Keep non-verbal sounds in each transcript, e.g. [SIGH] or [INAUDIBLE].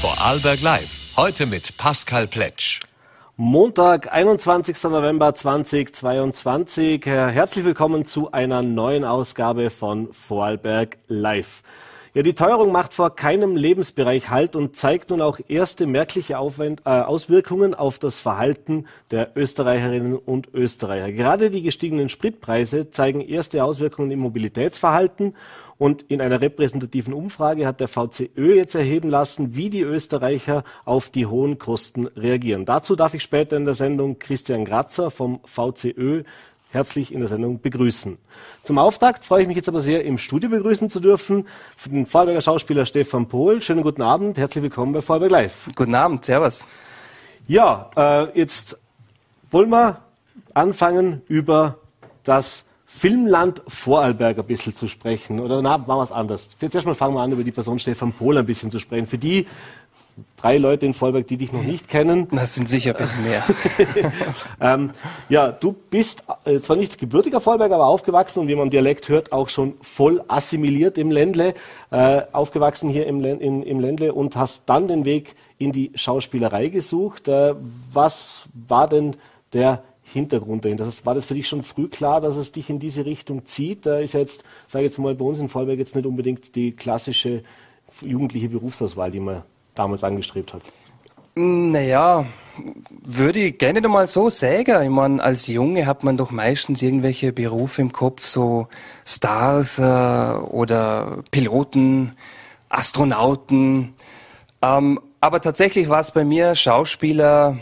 Vorarlberg Live. Heute mit Pascal Pletsch. Montag, 21. November 2022. Herzlich willkommen zu einer neuen Ausgabe von Vorarlberg Live. Ja, die Teuerung macht vor keinem Lebensbereich Halt und zeigt nun auch erste merkliche Aufwend äh, Auswirkungen auf das Verhalten der Österreicherinnen und Österreicher. Gerade die gestiegenen Spritpreise zeigen erste Auswirkungen im Mobilitätsverhalten und in einer repräsentativen Umfrage hat der VCÖ jetzt erheben lassen, wie die Österreicher auf die hohen Kosten reagieren. Dazu darf ich später in der Sendung Christian Gratzer vom VCÖ herzlich in der Sendung begrüßen. Zum Auftakt freue ich mich jetzt aber sehr, im Studio begrüßen zu dürfen, den Vorarlberger Schauspieler Stefan Pohl. Schönen guten Abend, herzlich willkommen bei Vorarlberg Live. Guten Abend, Servus. Ja, äh, jetzt wollen wir anfangen über das Filmland Vorarlberg ein bisschen zu sprechen. Oder na, machen wir es anders. Jetzt erstmal fangen wir an, über die Person Stefan Pohl ein bisschen zu sprechen. Für die drei Leute in Vorarlberg, die dich noch nicht kennen. Das sind sicher ein bisschen mehr. [LAUGHS] ähm, ja, du bist äh, zwar nicht gebürtiger Vorarlberger, aber aufgewachsen und wie man Dialekt hört, auch schon voll assimiliert im Ländle, äh, aufgewachsen hier im, in, im Ländle und hast dann den Weg in die Schauspielerei gesucht. Äh, was war denn der Hintergrund dahinter. Das war das für dich schon früh klar, dass es dich in diese Richtung zieht? Da ist ja jetzt, sage ich jetzt mal, bei uns in Vollberg jetzt nicht unbedingt die klassische jugendliche Berufsauswahl, die man damals angestrebt hat. Naja, würde ich gerne mal so sagen. Ich meine, als Junge hat man doch meistens irgendwelche Berufe im Kopf, so Stars äh, oder Piloten, Astronauten. Ähm, aber tatsächlich war es bei mir Schauspieler,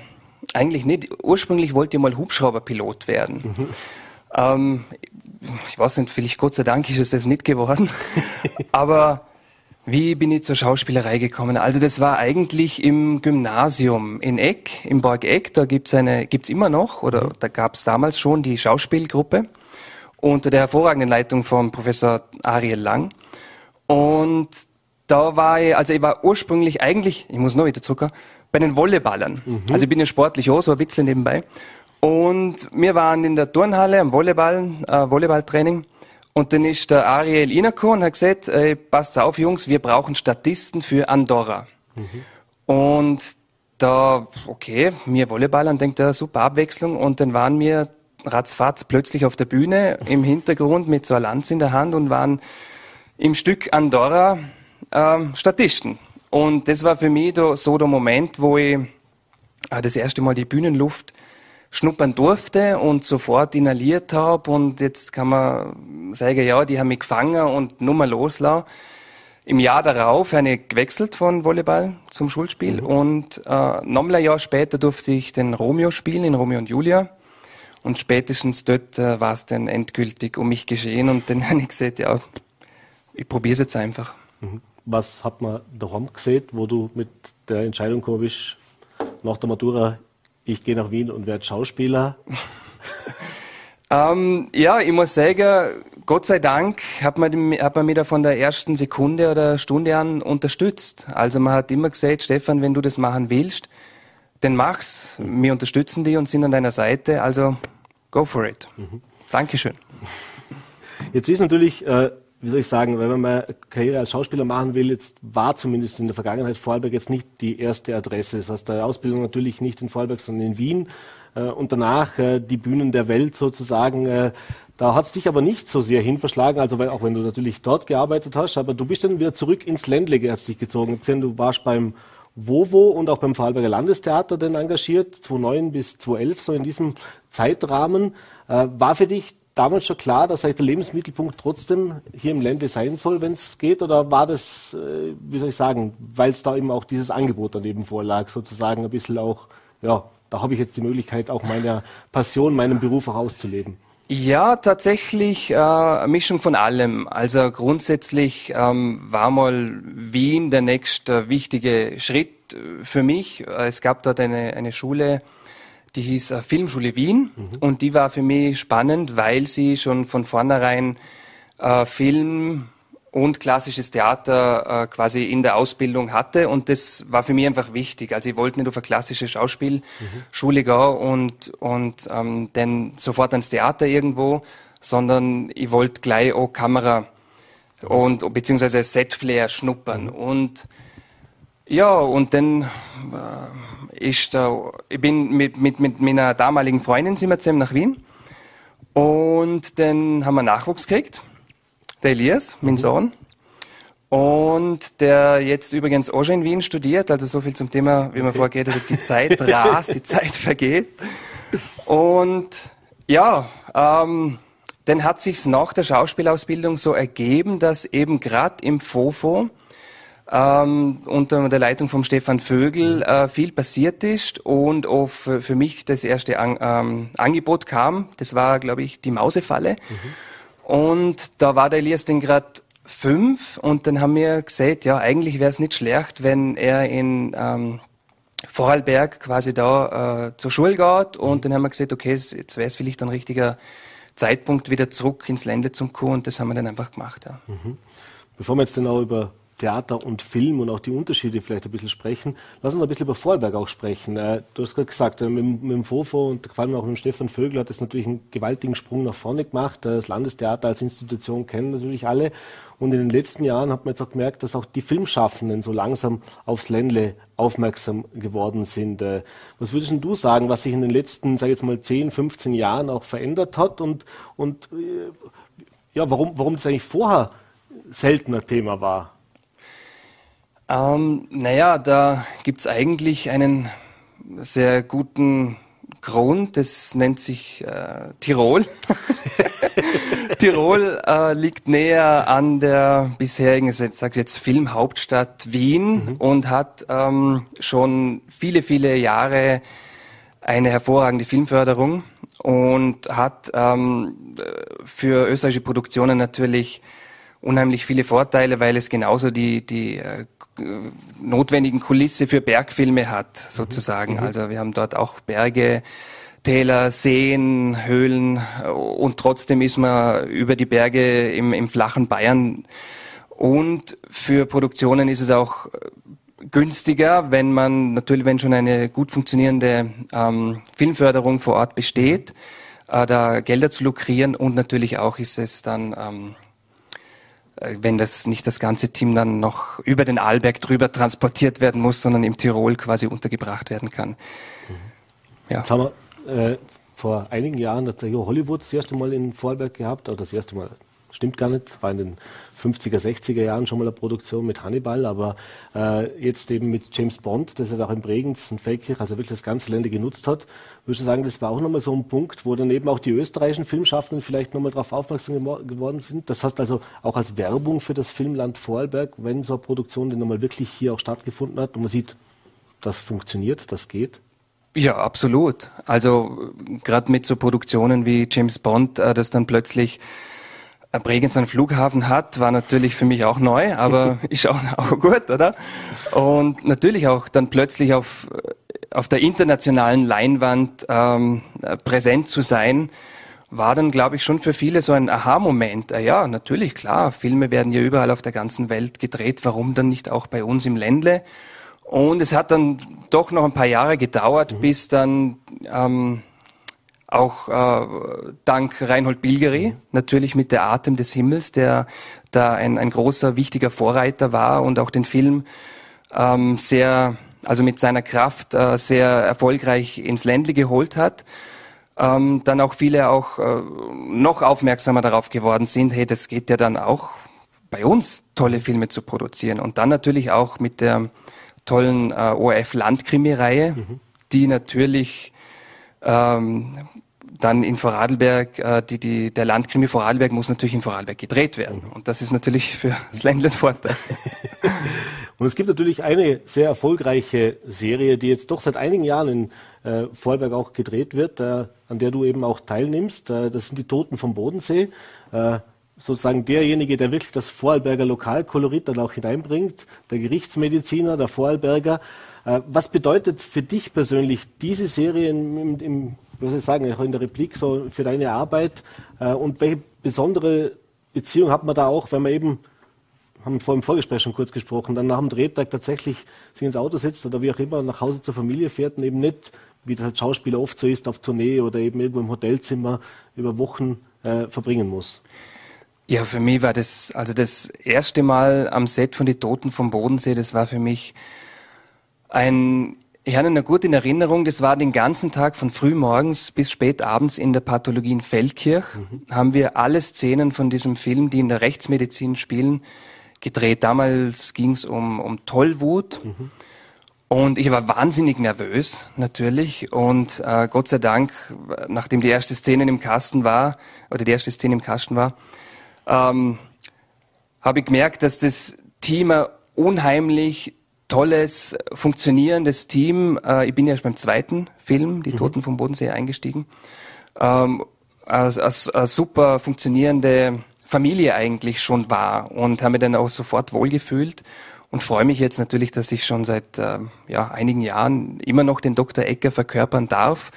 eigentlich nicht. Ursprünglich wollte ich mal Hubschrauberpilot werden. Mhm. Ähm, ich weiß nicht, vielleicht Gott sei Dank ist es das nicht geworden. [LAUGHS] Aber wie bin ich zur Schauspielerei gekommen? Also das war eigentlich im Gymnasium in Eck, im Borg Eck. Da gibt's eine, gibt's immer noch, oder mhm. da gab's damals schon die Schauspielgruppe unter der hervorragenden Leitung von Professor Ariel Lang. Und da war ich, also ich war ursprünglich eigentlich, ich muss noch wieder zurück, bei den Volleyballern. Mhm. Also ich bin ja sportlich auch, so ein bisschen nebenbei. Und wir waren in der Turnhalle am Volleyball, äh, Volleyballtraining. Und dann ist der Ariel Inako und hat gesagt, ey, passt auf Jungs, wir brauchen Statisten für Andorra. Mhm. Und da, okay, mir Volleyballern, denkt er, super Abwechslung. Und dann waren wir ratzfatz plötzlich auf der Bühne im Hintergrund mit so einer Lanze in der Hand und waren im Stück Andorra ähm, Statisten. Und das war für mich so der Moment, wo ich äh, das erste Mal die Bühnenluft schnuppern durfte und sofort inhaliert habe. Und jetzt kann man sagen, ja, die haben mich gefangen und nur mal loslassen. Im Jahr darauf habe ich gewechselt von Volleyball zum Schulspiel mhm. und äh, nochmal ein Jahr später durfte ich den Romeo spielen, in Romeo und Julia. Und spätestens dort äh, war es dann endgültig um mich geschehen und dann [LAUGHS] habe ich gesagt, ja, ich probiere es jetzt einfach. Mhm was hat man daheim gesehen, wo du mit der Entscheidung gekommen bist, nach der Matura, ich gehe nach Wien und werde Schauspieler? [LAUGHS] ähm, ja, ich muss sagen, Gott sei Dank hat man, hat man mich da von der ersten Sekunde oder Stunde an unterstützt. Also man hat immer gesagt, Stefan, wenn du das machen willst, dann mach's. Wir unterstützen dich und sind an deiner Seite. Also go for it. Mhm. Dankeschön. Jetzt ist natürlich äh, wie soll ich sagen, wenn man mal Karriere als Schauspieler machen will, jetzt war zumindest in der Vergangenheit Vorarlberg jetzt nicht die erste Adresse. Das heißt, der Ausbildung natürlich nicht in Vorarlberg, sondern in Wien. Äh, und danach äh, die Bühnen der Welt sozusagen. Äh, da hat es dich aber nicht so sehr hinverschlagen, also auch wenn du natürlich dort gearbeitet hast, aber du bist dann wieder zurück ins Ländliche hast dich gezogen. Du warst beim Vovo und auch beim Vorarlberger Landestheater dann engagiert, 2009 bis 2011, so in diesem Zeitrahmen. War für dich damals schon klar, dass der Lebensmittelpunkt trotzdem hier im Lande sein soll, wenn es geht? Oder war das, äh, wie soll ich sagen, weil es da eben auch dieses Angebot daneben vorlag, sozusagen ein bisschen auch, ja, da habe ich jetzt die Möglichkeit, auch meine Passion, meinen Beruf auch auszuleben? Ja, tatsächlich äh, eine Mischung von allem. Also grundsätzlich ähm, war mal Wien der nächste wichtige Schritt äh, für mich. Es gab dort eine, eine Schule, die hieß äh, Filmschule Wien mhm. und die war für mich spannend, weil sie schon von vornherein äh, Film und klassisches Theater äh, quasi in der Ausbildung hatte und das war für mich einfach wichtig. Also ich wollte nicht auf eine klassische Schauspielschule mhm. gehen und, und ähm, dann sofort ans Theater irgendwo, sondern ich wollte gleich auch Kamera und beziehungsweise Setflair schnuppern mhm. und Ja, und dann äh, ist da, ich bin mit, mit, mit meiner damaligen Freundin sind wir zusammen nach Wien. Und dann haben wir Nachwuchs gekriegt. Der Elias, mein mhm. Sohn. Und der jetzt übrigens auch schon in Wien studiert, also so viel zum Thema, wie man okay. vorgeht, also die Zeit [LAUGHS] rast, die Zeit vergeht. Und ja, ähm, dann hat sich's nach der Schauspielausbildung so ergeben, dass eben gerade im FOFO ähm, unter der Leitung von Stefan Vögel äh, viel passiert ist und auch für, für mich das erste An ähm, Angebot kam. Das war, glaube ich, die Mausefalle. Mhm. Und da war der Elias dann gerade fünf und dann haben wir gesagt, ja, eigentlich wäre es nicht schlecht, wenn er in ähm, Vorarlberg quasi da äh, zur Schule geht und dann haben wir gesagt, okay, jetzt wäre es vielleicht ein richtiger Zeitpunkt wieder zurück ins Ländle zum Kuh und das haben wir dann einfach gemacht. Ja. Mhm. Bevor wir jetzt dann auch über Theater und Film und auch die Unterschiede vielleicht ein bisschen sprechen. Lass uns ein bisschen über Vorarlberg auch sprechen. Äh, du hast gerade gesagt, äh, mit, dem Fofo und vor allem auch mit dem Stefan Vögel hat das natürlich einen gewaltigen Sprung nach vorne gemacht. Äh, das Landestheater als Institution kennen natürlich alle. Und in den letzten Jahren hat man jetzt auch gemerkt, dass auch die Filmschaffenden so langsam aufs Ländle aufmerksam geworden sind. Was würdest du sagen, was sich in den letzten, sage ich jetzt mal, 10, 15 Jahren auch verändert hat und, und ja, warum, warum das eigentlich vorher seltener Thema war? Ähm, naja, da gibt's eigentlich einen sehr guten Grund, das nennt sich äh, Tirol. [LAUGHS] Tirol äh, liegt näher an der bisherigen, ich sage jetzt Filmhauptstadt Wien mhm. und hat ähm, schon viele, viele Jahre eine hervorragende Filmförderung und hat ähm, für österreichische Produktionen natürlich unheimlich viele Vorteile, weil es genauso die, die äh, notwendigen Kulisse für Bergfilme hat, sozusagen. Mhm. Also wir haben dort auch Berge, Täler, Seen, Höhlen und trotzdem ist man über die Berge im, im flachen Bayern. Und für Produktionen ist es auch günstiger, wenn man natürlich, wenn schon eine gut funktionierende ähm, Filmförderung vor Ort besteht, äh, da Gelder zu lukrieren und natürlich auch ist es dann ähm, äh, wenn das nicht das ganze Team dann noch über den Arlberg drüber transportiert werden muss, sondern im Tirol quasi untergebracht werden kann. Mhm. Ja. Jetzt haben wir äh, vor einigen Jahren hat der Hollywood das erste Mal in Vorarlberg gehabt, oder das erste Mal stimmt gar nicht, war in den 50er, 60er Jahren schon mal eine Produktion mit Hannibal, aber äh, jetzt eben mit James Bond, das er auch in Bregenz und Feldkirch, also wirklich das ganze Länder genutzt hat, würdest du sagen, das war auch nochmal so ein Punkt, wo dann eben auch die österreichischen Filmschaffenden vielleicht nochmal darauf aufmerksam geworden sind. Das heißt also auch als Werbung für das Filmland Vorarlberg, wenn so eine Produktion dann nochmal wirklich hier auch stattgefunden hat und man sieht, das funktioniert, das geht. Ja, absolut. Also gerade mit so Produktionen wie James Bond, äh, das dann plötzlich Bregenz einen Flughafen hat, war natürlich für mich auch neu, aber [LAUGHS] ist auch, auch gut, oder? Und natürlich auch dann plötzlich auf, auf der internationalen Leinwand ähm, präsent zu sein, war dann, glaube ich, schon für viele so ein Aha-Moment. Äh, ja, natürlich, klar, Filme werden ja überall auf der ganzen Welt gedreht, warum dann nicht auch bei uns im Ländle? Und es hat dann doch noch ein paar Jahre gedauert, mhm. bis dann ähm, auch äh, dank Reinhold Bilgeri, natürlich mit der Atem des Himmels, der da ein, ein großer, wichtiger Vorreiter war und auch den Film ähm, sehr, also mit seiner Kraft äh, sehr erfolgreich ins Ländle geholt hat. Ähm, dann auch viele auch äh, noch aufmerksamer darauf geworden sind, hey, das geht ja dann auch bei uns, tolle Filme zu produzieren. Und dann natürlich auch mit der tollen äh, ORF-Landkrimi-Reihe, mhm. die natürlich ähm, dann in Vorarlberg, äh, die, die, der Landkrimi Vorarlberg muss natürlich in Vorarlberg gedreht werden. Und das ist natürlich für [LAUGHS] das Ländle ein Vorteil. [LAUGHS] Und es gibt natürlich eine sehr erfolgreiche Serie, die jetzt doch seit einigen Jahren in äh, Vorarlberg auch gedreht wird, äh, an der du eben auch teilnimmst. Äh, das sind die Toten vom Bodensee. Äh, sozusagen derjenige, der wirklich das Vorarlberger Lokalkolorit dann auch hineinbringt, der Gerichtsmediziner, der Vorarlberger. Äh, was bedeutet für dich persönlich diese Serie im, im, was ich sagen, auch in der Replik so für deine Arbeit äh, und welche besondere Beziehung hat man da auch, wenn man eben haben vor dem Vorgespräch schon kurz gesprochen, dann nach dem Drehtag tatsächlich sich ins Auto setzt oder wie auch immer nach Hause zur Familie fährt und eben nicht, wie das als Schauspieler oft so ist, auf Tournee oder eben irgendwo im Hotelzimmer über Wochen äh, verbringen muss. Ja, für mich war das, also das erste Mal am Set von Die Toten vom Bodensee, das war für mich ein ich habe noch gut in Erinnerung, das war den ganzen Tag von früh morgens bis spät abends in der Pathologie in Feldkirch. Mhm. Haben wir alle Szenen von diesem Film, die in der Rechtsmedizin spielen, gedreht. Damals ging es um, um Tollwut. Mhm. Und ich war wahnsinnig nervös, natürlich. Und äh, Gott sei Dank, nachdem die erste Szene im Kasten war, oder die erste Szene im Kasten war, ähm, habe ich gemerkt, dass das Team ein unheimlich tolles, funktionierendes Team. Äh, ich bin ja erst beim zweiten Film, Die mhm. Toten vom Bodensee, eingestiegen. Ähm, eine, eine super funktionierende Familie eigentlich schon war und habe mich dann auch sofort wohlgefühlt und freue mich jetzt natürlich, dass ich schon seit äh, ja, einigen Jahren immer noch den Dr. Ecker verkörpern darf,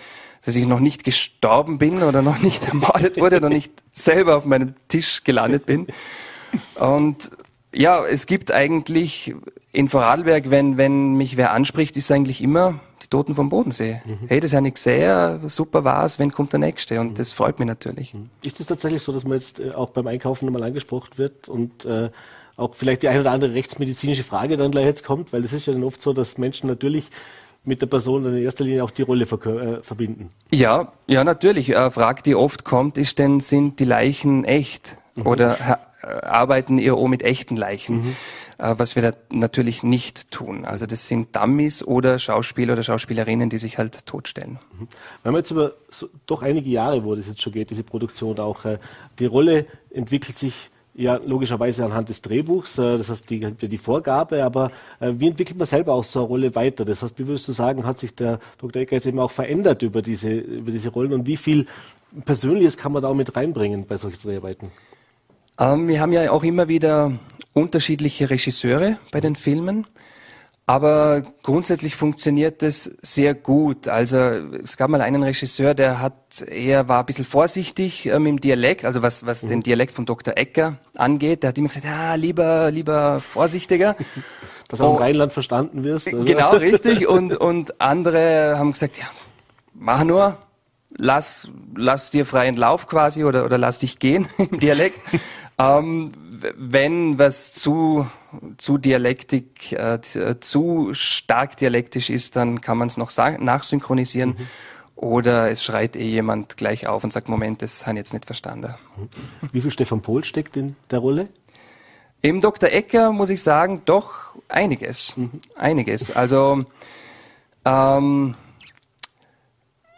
dass ich noch nicht gestorben bin oder noch nicht [LAUGHS] ermordet wurde, noch nicht selber auf meinem Tisch gelandet bin. Und ja, es gibt eigentlich in Vorarlberg, wenn, wenn mich wer anspricht, ist eigentlich immer die Toten vom Bodensee. Mhm. Hey, das habe ich gesehen, super war's, wenn kommt der Nächste? Und mhm. das freut mich natürlich. Mhm. Ist es tatsächlich so, dass man jetzt äh, auch beim Einkaufen nochmal angesprochen wird und äh, auch vielleicht die eine oder andere rechtsmedizinische Frage dann gleich jetzt kommt? Weil das ist ja dann oft so, dass Menschen natürlich mit der Person in erster Linie auch die Rolle äh, verbinden. Ja, ja, natürlich. Eine Frage, die oft kommt, ist denn, sind die Leichen echt? Mhm. Oder äh, arbeiten ihr auch mit echten Leichen? Äh, was wir da natürlich nicht tun. Also das sind Dummies oder Schauspieler oder Schauspielerinnen, die sich halt totstellen. Mhm. Wenn man jetzt über so, doch einige Jahre, wo das jetzt schon geht, diese Produktion auch, äh, die Rolle entwickelt sich ja, logischerweise anhand des Drehbuchs, äh, das heißt, die, die Vorgabe, aber wie entwickelt man selber auch so eine Rolle weiter? Das heißt, wie würdest du sagen, hat sich der Dr. Ecker jetzt eben auch verändert über diese, über diese Rollen und wie viel Persönliches kann man da auch mit reinbringen bei solchen Dreharbeiten? Ähm, wir haben ja auch immer wieder unterschiedliche Regisseure bei den Filmen. Aber grundsätzlich funktioniert das sehr gut. Also es gab mal einen Regisseur, der hat er war ein bisschen vorsichtig äh, mit dem Dialekt, also was, was mhm. den Dialekt von Dr. Ecker angeht. Der hat immer gesagt, ja, lieber, lieber vorsichtiger. [LAUGHS] Dass auch im Rheinland verstanden wirst. Also. Genau, richtig. [LAUGHS] Und, und andere haben gesagt, ja, mach nur, lass, lass dir freien Lauf quasi oder, oder lass dich gehen [LAUGHS] im Dialekt. Ähm, wenn was zu, zu Dialektik, äh, zu stark dialektisch ist, dann kann man es noch nachsynchronisieren. Mhm. Oder es schreit eh jemand gleich auf und sagt, Moment, das habe ich jetzt nicht verstanden. Mhm. Wie viel Stefan Pohl steckt in der Rolle? Im Dr. Ecker muss ich sagen, doch einiges. Mhm. Einiges. Also ähm,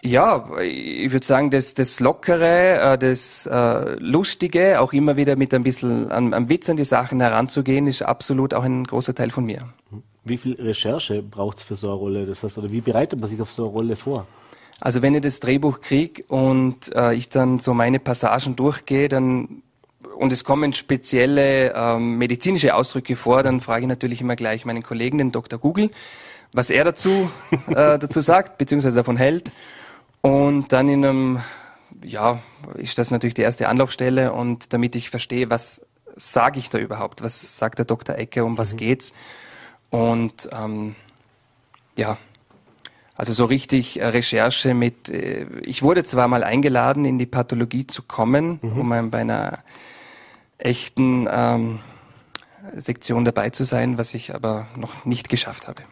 ja, ich würde sagen, das, das Lockere, äh, das äh, Lustige, auch immer wieder mit ein bisschen am, am Witz an die Sachen heranzugehen, ist absolut auch ein großer Teil von mir. Wie viel Recherche braucht es für so eine Rolle? Das heißt, oder wie bereitet man sich auf so eine Rolle vor? Also wenn ich das Drehbuch kriege und äh, ich dann so meine Passagen durchgehe, dann und es kommen spezielle ähm, medizinische Ausdrücke vor, dann frage ich natürlich immer gleich meinen Kollegen, den Dr. Google, was er dazu, äh, dazu sagt, beziehungsweise davon hält. Und dann in einem, ja, ist das natürlich die erste Anlaufstelle und damit ich verstehe, was sage ich da überhaupt, was sagt der Dr. Ecke, um was mhm. geht's. Und ähm, ja, also so richtig äh, Recherche mit, äh, ich wurde zwar mal eingeladen, in die Pathologie zu kommen, mhm. um bei einer echten ähm, Sektion dabei zu sein, was ich aber noch nicht geschafft habe.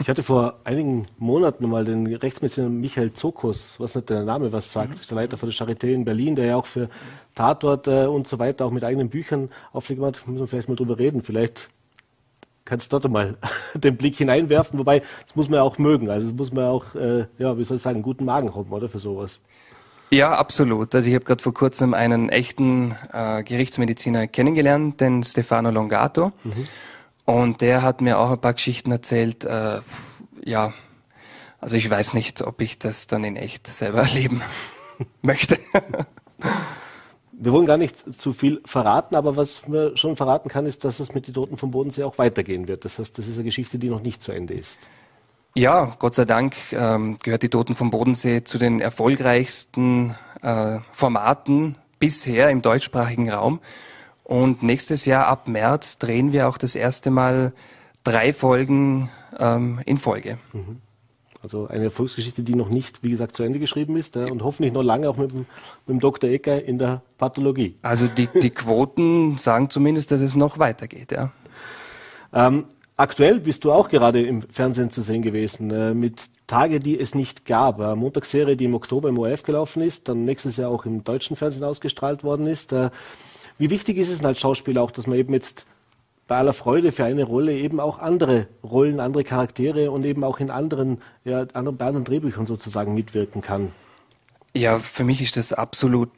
Ich hatte vor einigen Monaten mal den Rechtsmediziner Michael Zokus, was nicht der Name was sagt, mhm. der Leiter von der Charité in Berlin, der ja auch für Tatorte und so weiter auch mit eigenen Büchern auflegen hat. Müssen wir vielleicht mal drüber reden. Vielleicht kannst du dort mal [LAUGHS] den Blick hineinwerfen. Wobei, das muss man ja auch mögen. Also, das muss man auch, äh, ja, wie soll ich sagen, guten Magen haben, oder, für sowas. Ja, absolut. Also ich habe gerade vor kurzem einen echten äh, Gerichtsmediziner kennengelernt, den Stefano Longato. Mhm. Und der hat mir auch ein paar Geschichten erzählt. Äh, ja, also ich weiß nicht, ob ich das dann in echt selber [LAUGHS] erleben möchte. Wir wollen gar nicht zu viel verraten, aber was man schon verraten kann, ist, dass es mit den Toten vom Bodensee auch weitergehen wird. Das heißt, das ist eine Geschichte, die noch nicht zu Ende ist. Ja, Gott sei Dank ähm, gehört die Toten vom Bodensee zu den erfolgreichsten äh, Formaten bisher im deutschsprachigen Raum. Und nächstes Jahr ab März drehen wir auch das erste Mal drei Folgen ähm, in Folge. Mhm. Also eine Erfolgsgeschichte, die noch nicht, wie gesagt, zu Ende geschrieben ist ja, und hoffentlich noch lange auch mit dem, mit dem Dr. Ecker in der Pathologie. Also die, die Quoten sagen zumindest, dass es noch weitergeht, ja. Ähm, Aktuell bist du auch gerade im Fernsehen zu sehen gewesen, äh, mit Tage, die es nicht gab. Äh, Montagsserie, die im Oktober im ORF gelaufen ist, dann nächstes Jahr auch im deutschen Fernsehen ausgestrahlt worden ist. Äh, wie wichtig ist es denn als Schauspieler auch, dass man eben jetzt bei aller Freude für eine Rolle eben auch andere Rollen, andere Charaktere und eben auch in anderen, ja, anderen, bei anderen Drehbüchern sozusagen mitwirken kann? Ja, für mich ist das absolut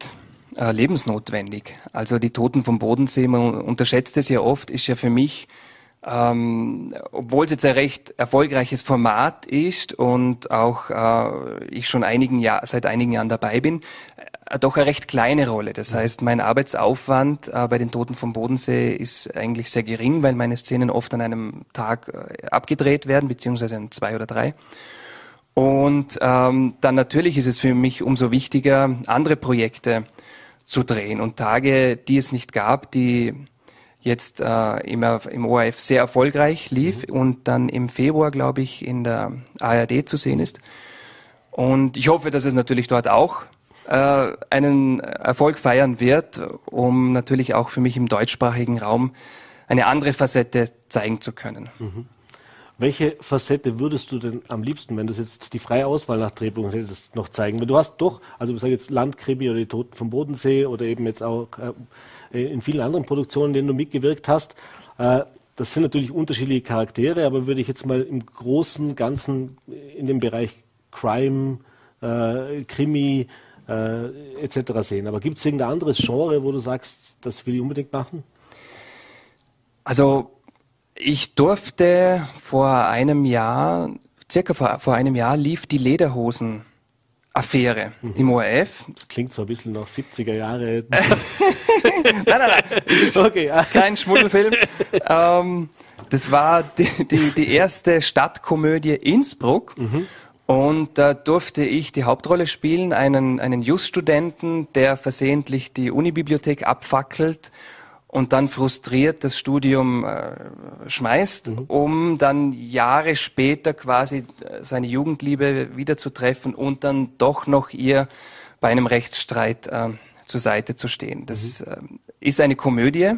äh, lebensnotwendig. Also die Toten vom Bodensee, man unterschätzt es ja oft, ist ja für mich ähm, obwohl es jetzt ein recht erfolgreiches Format ist und auch äh, ich schon einigen Jahr, seit einigen Jahren dabei bin, doch eine recht kleine Rolle. Das heißt, mein Arbeitsaufwand äh, bei den Toten vom Bodensee ist eigentlich sehr gering, weil meine Szenen oft an einem Tag äh, abgedreht werden, beziehungsweise an zwei oder drei. Und ähm, dann natürlich ist es für mich umso wichtiger, andere Projekte zu drehen und Tage, die es nicht gab, die jetzt äh, immer im ORF sehr erfolgreich lief mhm. und dann im Februar, glaube ich, in der ARD zu sehen ist. Und ich hoffe, dass es natürlich dort auch äh, einen Erfolg feiern wird, um natürlich auch für mich im deutschsprachigen Raum eine andere Facette zeigen zu können. Mhm. Welche Facette würdest du denn am liebsten, wenn du jetzt die freie Auswahl nach Drehbuch hättest, noch zeigen? Weil du hast doch, also ich sage jetzt Landkrimi oder die Toten vom Bodensee oder eben jetzt auch äh, in vielen anderen Produktionen, in denen du mitgewirkt hast. Äh, das sind natürlich unterschiedliche Charaktere, aber würde ich jetzt mal im großen Ganzen in dem Bereich Crime, äh, Krimi äh, etc. sehen. Aber gibt es irgendein anderes Genre, wo du sagst, das will ich unbedingt machen? Also ich durfte vor einem Jahr, circa vor, vor einem Jahr, lief die Lederhosen. Affäre mhm. im ORF. Das klingt so ein bisschen nach 70er Jahre. [LAUGHS] nein, nein, nein. [LAUGHS] Okay. Kein Schmuddelfilm. ähm, das war die, die, die, erste Stadtkomödie Innsbruck. Mhm. Und da durfte ich die Hauptrolle spielen, einen, einen Just-Studenten, der versehentlich die Unibibliothek abfackelt und dann frustriert das Studium äh, schmeißt, mhm. um dann Jahre später quasi äh, seine Jugendliebe wiederzutreffen und dann doch noch ihr bei einem Rechtsstreit äh, zur Seite zu stehen. Das mhm. äh, ist eine Komödie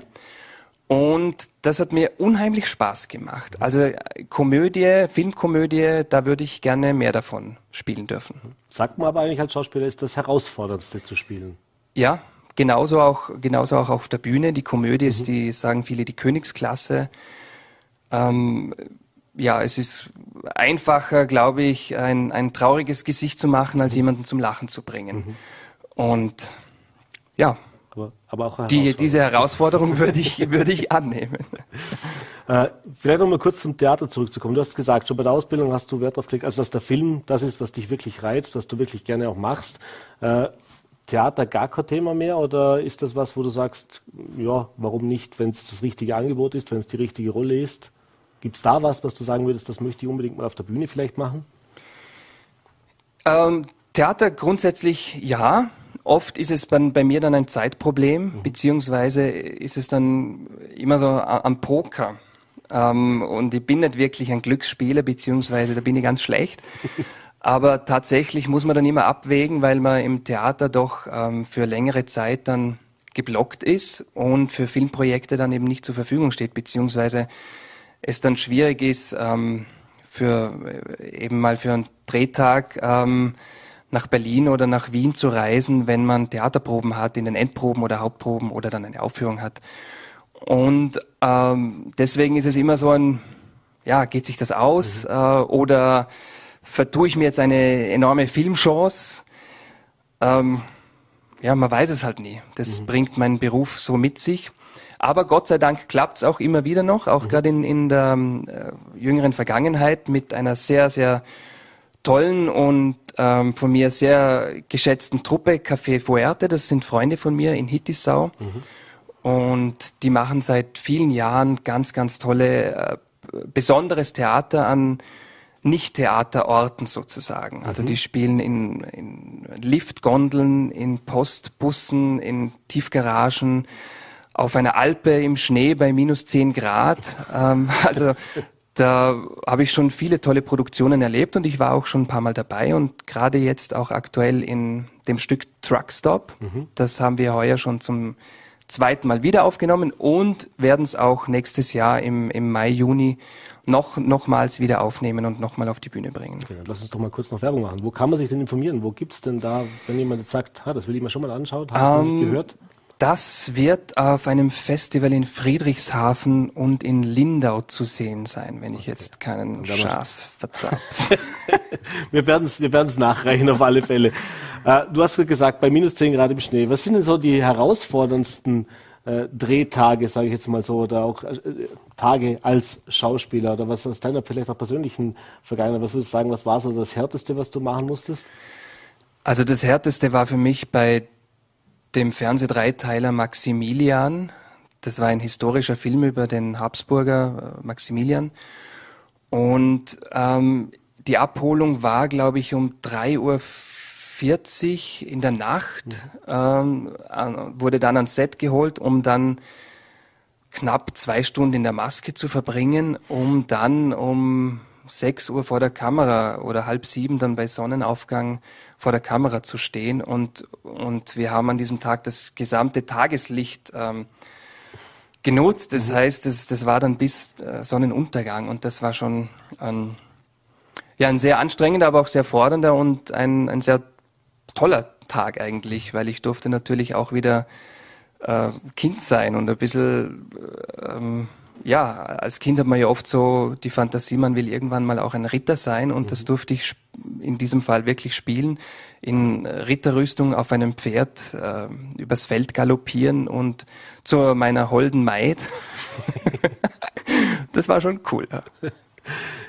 und das hat mir unheimlich Spaß gemacht. Also äh, Komödie, Filmkomödie, da würde ich gerne mehr davon spielen dürfen. Sagt man aber eigentlich als Schauspieler, ist das Herausforderndste zu spielen? Ja, genauso auch, genauso auch auf der Bühne. Die Komödie mhm. ist die, sagen viele, die Königsklasse. Ähm, ja, es ist einfacher, glaube ich, ein, ein trauriges Gesicht zu machen, als mhm. jemanden zum Lachen zu bringen. Mhm. Und ja, aber, auch die, diese Herausforderung würde ich, [LAUGHS] würde ich annehmen. Äh, vielleicht noch mal kurz zum Theater zurückzukommen. Du hast gesagt, schon bei der Ausbildung hast du Wert darauf gelegt, also dass der Film das ist, was dich wirklich reizt, was du wirklich gerne auch machst. Äh, Theater gar kein Thema mehr oder ist das was, wo du sagst, ja, warum nicht, wenn es das richtige Angebot ist, wenn es die richtige Rolle ist? Gibt es da was, was du sagen würdest, das möchte ich unbedingt mal auf der Bühne vielleicht machen? Ähm, Theater grundsätzlich ja. Oft ist es bei, bei mir dann ein Zeitproblem, mhm. beziehungsweise ist es dann immer so am Poker. Ähm, und ich bin nicht wirklich ein Glücksspieler, beziehungsweise da bin ich ganz schlecht. [LAUGHS] Aber tatsächlich muss man dann immer abwägen, weil man im Theater doch ähm, für längere Zeit dann geblockt ist und für Filmprojekte dann eben nicht zur Verfügung steht, beziehungsweise es dann schwierig ist, ähm, für äh, eben mal für einen Drehtag ähm, nach Berlin oder nach Wien zu reisen, wenn man Theaterproben hat, in den Endproben oder Hauptproben oder dann eine Aufführung hat. Und ähm, deswegen ist es immer so ein, ja, geht sich das aus mhm. äh, oder vertue ich mir jetzt eine enorme Filmchance? Ähm, ja, man weiß es halt nie. Das mhm. bringt mein Beruf so mit sich. Aber Gott sei Dank klappt es auch immer wieder noch, auch mhm. gerade in, in der äh, jüngeren Vergangenheit mit einer sehr, sehr tollen und ähm, von mir sehr geschätzten Truppe Café Fuerte. Das sind Freunde von mir in Hittisau. Mhm. Und die machen seit vielen Jahren ganz, ganz tolle, äh, besonderes Theater an nicht-Theaterorten sozusagen. Also mhm. die spielen in, in Liftgondeln, in Postbussen, in Tiefgaragen, auf einer Alpe im Schnee bei minus zehn Grad. Ähm, [LAUGHS] also da habe ich schon viele tolle Produktionen erlebt und ich war auch schon ein paar Mal dabei und gerade jetzt auch aktuell in dem Stück Truckstop. Mhm. Das haben wir heuer schon zum zweiten Mal wieder aufgenommen und werden es auch nächstes Jahr im, im Mai, Juni noch, nochmals wieder aufnehmen und nochmal auf die Bühne bringen. Okay, lass uns doch mal kurz noch Werbung machen. Wo kann man sich denn informieren? Wo gibt es denn da, wenn jemand jetzt sagt, ha, das will ich mir schon mal anschauen, habe ich um, nicht ähm, gehört? Das wird auf einem Festival in Friedrichshafen und in Lindau zu sehen sein, wenn ich jetzt keinen Schaß verzapfe. [LAUGHS] wir werden es wir werden's nachreichen auf alle Fälle. Äh, du hast gesagt, bei minus 10 Grad im Schnee. Was sind denn so die herausforderndsten äh, Drehtage, sage ich jetzt mal so, oder auch äh, Tage als Schauspieler? Oder was aus deiner vielleicht auch persönlichen Vergangenheit, was würdest du sagen, was war so das Härteste, was du machen musstest? Also das Härteste war für mich bei dem Fernsehdreiteiler Maximilian. Das war ein historischer Film über den Habsburger äh, Maximilian. Und ähm, die Abholung war, glaube ich, um 3.40 Uhr in der Nacht, ähm, wurde dann ans Set geholt, um dann knapp zwei Stunden in der Maske zu verbringen, um dann um 6 Uhr vor der Kamera oder halb sieben dann bei Sonnenaufgang vor der Kamera zu stehen und, und wir haben an diesem Tag das gesamte Tageslicht ähm, genutzt. Das mhm. heißt, das, das war dann bis äh, Sonnenuntergang und das war schon ein, ja, ein sehr anstrengender, aber auch sehr fordernder und ein, ein sehr toller Tag eigentlich, weil ich durfte natürlich auch wieder äh, Kind sein und ein bisschen äh, ähm, ja, als Kind hat man ja oft so die Fantasie, man will irgendwann mal auch ein Ritter sein und mhm. das durfte ich in diesem Fall wirklich spielen. In Ritterrüstung auf einem Pferd äh, übers Feld galoppieren und zu meiner holden Maid. [LAUGHS] das war schon cool. Ja.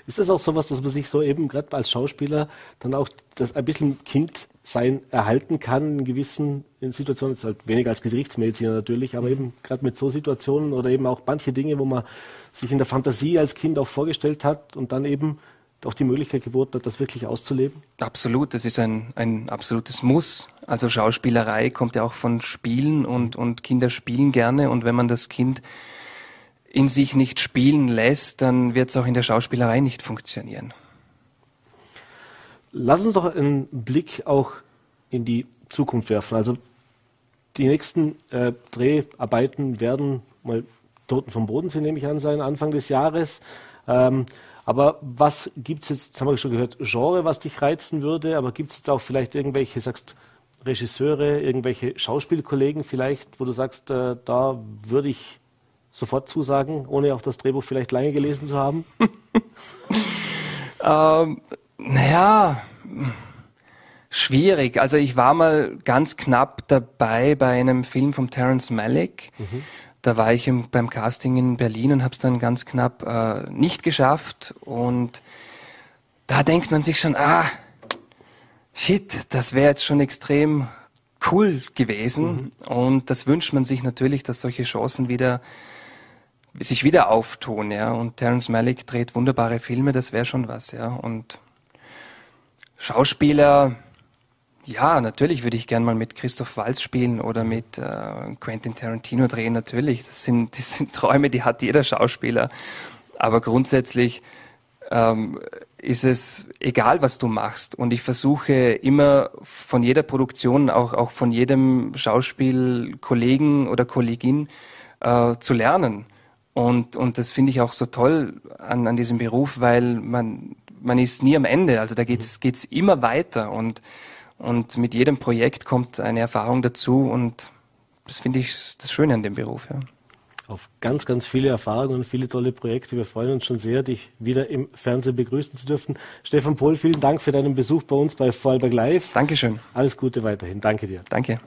Ist das auch sowas, dass man sich so eben gerade als Schauspieler dann auch das ein bisschen Kindsein erhalten kann in gewissen Situationen? Das ist halt weniger als Gerichtsmediziner natürlich, aber eben gerade mit so Situationen oder eben auch manche Dinge, wo man sich in der Fantasie als Kind auch vorgestellt hat und dann eben auch die Möglichkeit geboten hat, das wirklich auszuleben? Absolut, das ist ein, ein absolutes Muss. Also Schauspielerei kommt ja auch von Spielen und, und Kinder spielen gerne und wenn man das Kind in sich nicht spielen lässt, dann wird es auch in der Schauspielerei nicht funktionieren. Lass uns doch einen Blick auch in die Zukunft werfen. Also die nächsten äh, Dreharbeiten werden mal Toten vom Bodensee, nehme ich an, sein, Anfang des Jahres. Ähm, aber was gibt es jetzt, das haben wir schon gehört, Genre, was dich reizen würde, aber gibt es jetzt auch vielleicht irgendwelche, sagst Regisseure, irgendwelche Schauspielkollegen vielleicht, wo du sagst, äh, da würde ich sofort zusagen, ohne auch das Drehbuch vielleicht lange gelesen zu haben? [LAUGHS] ähm, naja, schwierig. Also ich war mal ganz knapp dabei bei einem Film von Terence Malick. Mhm. Da war ich im, beim Casting in Berlin und habe es dann ganz knapp äh, nicht geschafft. Und da denkt man sich schon, ah, shit, das wäre jetzt schon extrem cool gewesen. Mhm. Und das wünscht man sich natürlich, dass solche Chancen wieder sich wieder auftun, ja. Und Terence Malick dreht wunderbare Filme, das wäre schon was, ja. Und Schauspieler, ja, natürlich würde ich gern mal mit Christoph Waltz spielen oder mit äh, Quentin Tarantino drehen, natürlich. Das sind, das sind Träume, die hat jeder Schauspieler. Aber grundsätzlich ähm, ist es egal, was du machst. Und ich versuche immer von jeder Produktion, auch, auch von jedem Schauspielkollegen oder Kollegin äh, zu lernen. Und, und das finde ich auch so toll an, an diesem Beruf, weil man, man ist nie am Ende. Also da geht's geht's immer weiter und, und mit jedem Projekt kommt eine Erfahrung dazu und das finde ich das Schöne an dem Beruf. Ja. Auf ganz, ganz viele Erfahrungen und viele tolle Projekte. Wir freuen uns schon sehr, dich wieder im Fernsehen begrüßen zu dürfen. Stefan Pohl, vielen Dank für deinen Besuch bei uns bei Vorarlberg Live. Dankeschön. Alles Gute weiterhin. Danke dir. Danke.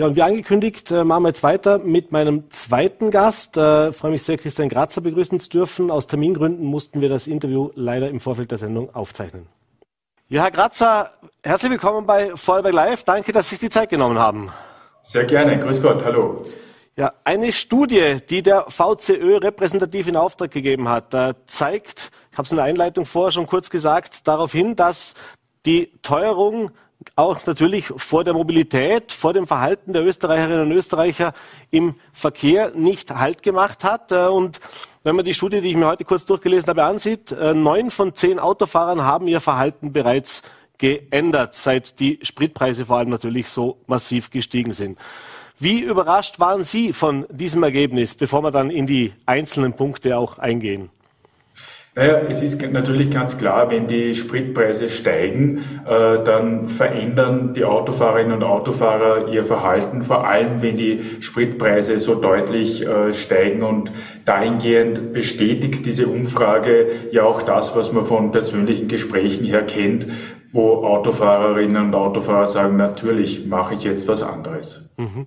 Ja, und wie angekündigt, äh, machen wir jetzt weiter mit meinem zweiten Gast. Äh, freue mich sehr, Christian Grazer begrüßen zu dürfen. Aus Termingründen mussten wir das Interview leider im Vorfeld der Sendung aufzeichnen. Ja, Herr Grazer, herzlich willkommen bei Vorarlberg Live. Danke, dass Sie sich die Zeit genommen haben. Sehr gerne. Grüß Gott. Hallo. Ja, eine Studie, die der VCÖ repräsentativ in Auftrag gegeben hat, äh, zeigt, ich habe es in der Einleitung vorher schon kurz gesagt, darauf hin, dass die Teuerung auch natürlich vor der Mobilität, vor dem Verhalten der Österreicherinnen und Österreicher im Verkehr nicht Halt gemacht hat. Äh, und wenn man die Studie, die ich mir heute kurz durchgelesen habe, ansieht, äh, neun von zehn Autofahrern haben ihr Verhalten bereits geändert, seit die Spritpreise vor allem natürlich so massiv gestiegen sind. Wie überrascht waren Sie von diesem Ergebnis, bevor wir dann in die einzelnen Punkte auch eingehen? Naja, es ist natürlich ganz klar, wenn die Spritpreise steigen, äh, dann verändern die Autofahrerinnen und Autofahrer ihr Verhalten, vor allem wenn die Spritpreise so deutlich äh, steigen. Und dahingehend bestätigt diese Umfrage ja auch das, was man von persönlichen Gesprächen her kennt, wo Autofahrerinnen und Autofahrer sagen, natürlich mache ich jetzt was anderes. Mhm.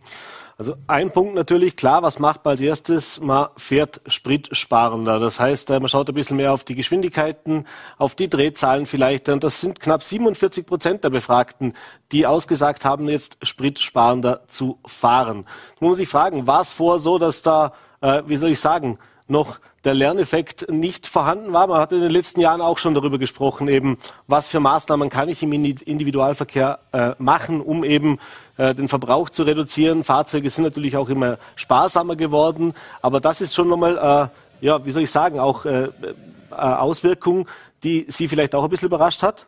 Also ein Punkt natürlich, klar, was macht man als erstes? Man fährt spritsparender. Das heißt, äh, man schaut ein bisschen mehr auf die Geschwindigkeiten, auf die Drehzahlen vielleicht. Und das sind knapp 47 Prozent der Befragten, die ausgesagt haben, jetzt spritsparender zu fahren. Jetzt muss man sich fragen, war es vor so, dass da, äh, wie soll ich sagen, noch der Lerneffekt nicht vorhanden war. Man hat in den letzten Jahren auch schon darüber gesprochen, eben was für Maßnahmen kann ich im Individualverkehr äh, machen, um eben den Verbrauch zu reduzieren. Fahrzeuge sind natürlich auch immer sparsamer geworden, aber das ist schon nochmal, äh, ja, wie soll ich sagen, auch äh, äh, Auswirkung, die Sie vielleicht auch ein bisschen überrascht hat?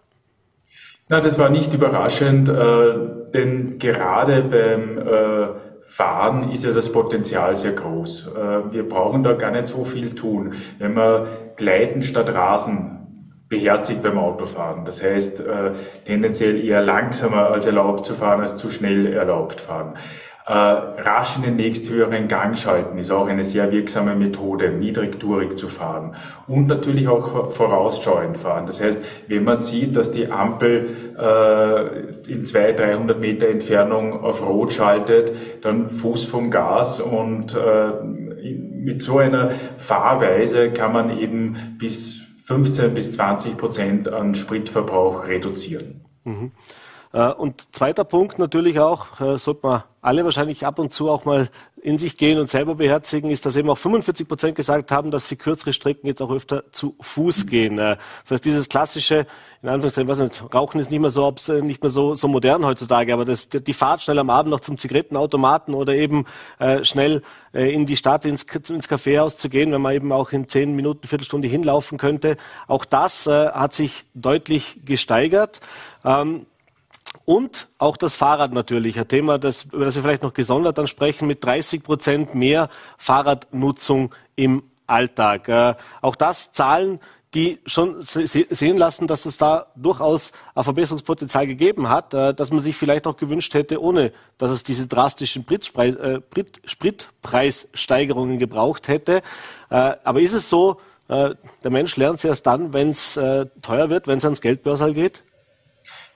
Na, das war nicht überraschend, äh, denn gerade beim äh, Fahren ist ja das Potenzial sehr groß. Äh, wir brauchen da gar nicht so viel tun. Wenn man Gleiten statt Rasen beherzigt beim Autofahren, das heißt äh, tendenziell eher langsamer als erlaubt zu fahren, als zu schnell erlaubt fahren. Äh, rasch in den nächsthöheren Gang schalten ist auch eine sehr wirksame Methode, niedrigtourig zu fahren. Und natürlich auch vorausschauend fahren. Das heißt, wenn man sieht, dass die Ampel äh, in 200, 300 Meter Entfernung auf Rot schaltet, dann Fuß vom Gas und äh, mit so einer Fahrweise kann man eben bis 15 bis 20 Prozent an Spritverbrauch reduzieren. Mhm. Äh, und zweiter Punkt natürlich auch, äh, sollte man alle wahrscheinlich ab und zu auch mal in sich gehen und selber beherzigen, ist, dass eben auch 45 Prozent gesagt haben, dass sie kürzere Strecken jetzt auch öfter zu Fuß gehen. Äh, das heißt, dieses klassische, in Anführungszeichen, weiß nicht, Rauchen ist nicht mehr so, nicht mehr so, so modern heutzutage, aber das, die Fahrt schnell am Abend noch zum Zigarettenautomaten oder eben äh, schnell äh, in die Stadt ins, ins Kaffeehaus zu gehen, wenn man eben auch in zehn Minuten, Viertelstunde hinlaufen könnte. Auch das äh, hat sich deutlich gesteigert. Ähm, und auch das Fahrrad natürlich, ein Thema, das, über das wir vielleicht noch gesondert dann sprechen, mit 30 Prozent mehr Fahrradnutzung im Alltag. Äh, auch das Zahlen, die schon sehen lassen, dass es da durchaus ein Verbesserungspotenzial gegeben hat, äh, dass man sich vielleicht auch gewünscht hätte, ohne dass es diese drastischen Spritpreis, äh, Spritpreissteigerungen gebraucht hätte. Äh, aber ist es so, äh, der Mensch lernt es erst dann, wenn es äh, teuer wird, wenn es ans Geldbörsal geht?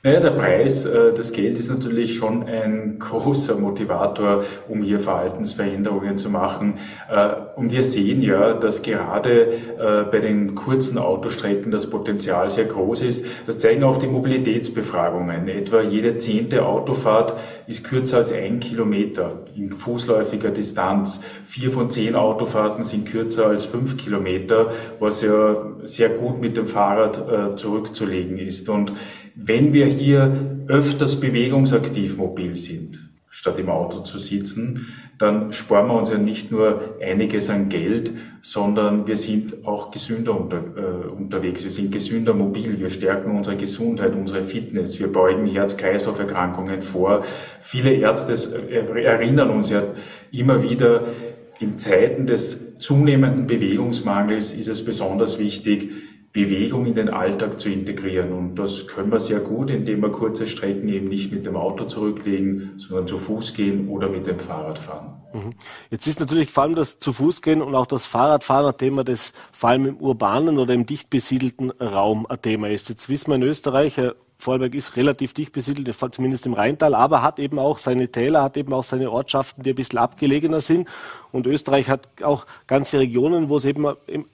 Naja, der Preis, äh, das Geld ist natürlich schon ein [LAUGHS] großer Motivator, um hier Verhaltensveränderungen zu machen. Äh, und wir sehen ja, dass gerade äh, bei den kurzen Autostrecken das Potenzial sehr groß ist. Das zeigen auch die Mobilitätsbefragungen. Etwa jede zehnte Autofahrt ist kürzer als ein Kilometer in fußläufiger Distanz. Vier von zehn Autofahrten sind kürzer als fünf Kilometer, was ja sehr gut mit dem Fahrrad zurückzulegen ist. Und wenn wir hier öfters bewegungsaktiv mobil sind, statt im Auto zu sitzen, dann sparen wir uns ja nicht nur einiges an Geld, sondern wir sind auch gesünder unter, äh, unterwegs. Wir sind gesünder mobil. Wir stärken unsere Gesundheit, unsere Fitness. Wir beugen Herz-Kreislauf-Erkrankungen vor. Viele Ärzte erinnern uns ja immer wieder, in Zeiten des zunehmenden Bewegungsmangels ist es besonders wichtig, Bewegung in den Alltag zu integrieren. Und das können wir sehr gut, indem wir kurze Strecken eben nicht mit dem Auto zurücklegen, sondern zu Fuß gehen oder mit dem Fahrrad fahren. Mhm. Jetzt ist natürlich vor allem das zu Fuß gehen und auch das Fahrradfahren ein Thema, das vor allem im urbanen oder im dicht besiedelten Raum ein Thema ist. Jetzt wissen wir in Österreich, äh, Vorarlberg ist relativ dicht besiedelt, zumindest im Rheintal, aber hat eben auch seine Täler, hat eben auch seine Ortschaften, die ein bisschen abgelegener sind. Und Österreich hat auch ganze Regionen, wo es eben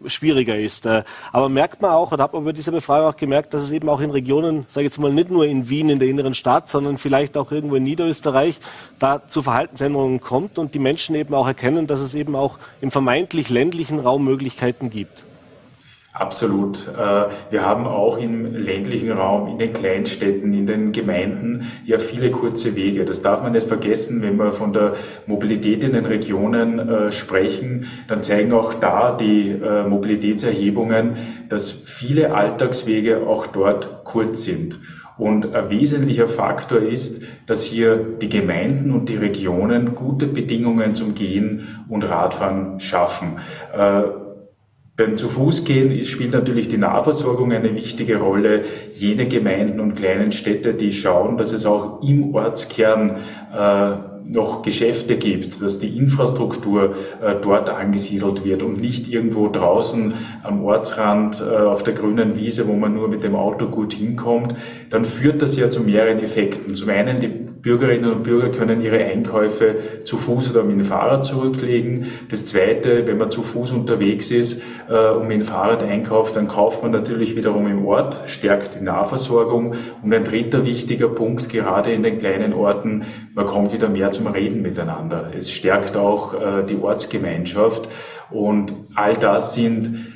schwieriger ist. Äh, aber merkt man auch, und habe bei dieser Befragung auch gemerkt, dass es eben auch in Regionen, sage ich jetzt mal, nicht nur in Wien, in der inneren Stadt, sondern vielleicht auch irgendwo in Niederösterreich, da zu Verhaltensänderungen kommt und die Menschen eben auch erkennen, dass es eben auch im vermeintlich ländlichen Raum Möglichkeiten gibt. Absolut. Äh, wir haben auch im ländlichen Raum, in den Kleinstädten, in den Gemeinden ja viele kurze Wege. Das darf man nicht vergessen, wenn wir von der Mobilität in den Regionen äh, sprechen, dann zeigen auch da die äh, Mobilitätserhebungen, dass viele Alltagswege auch dort kurz sind. Und ein wesentlicher Faktor ist, dass hier die Gemeinden und die Regionen gute Bedingungen zum Gehen und Radfahren schaffen. Beim Zu-Fuß-Gehen spielt natürlich die Nahversorgung eine wichtige Rolle. Jene Gemeinden und kleinen Städte, die schauen, dass es auch im Ortskern äh, noch Geschäfte gibt, dass die Infrastruktur äh, dort angesiedelt wird und nicht irgendwo draußen am Ortsrand äh, auf der grünen Wiese, wo man nur mit dem Auto gut hinkommt, dann führt das ja zu mehreren Effekten. Zum einen die Bürgerinnen und Bürger können ihre Einkäufe zu Fuß oder mit dem Fahrrad zurücklegen. Das Zweite, wenn man zu Fuß unterwegs ist äh, und mit dem Fahrrad einkauft, dann kauft man natürlich wiederum im Ort, stärkt die Nahversorgung. Und ein dritter wichtiger Punkt, gerade in den kleinen Orten, man kommt wieder mehr zum Reden miteinander. Es stärkt auch äh, die Ortsgemeinschaft. Und all das sind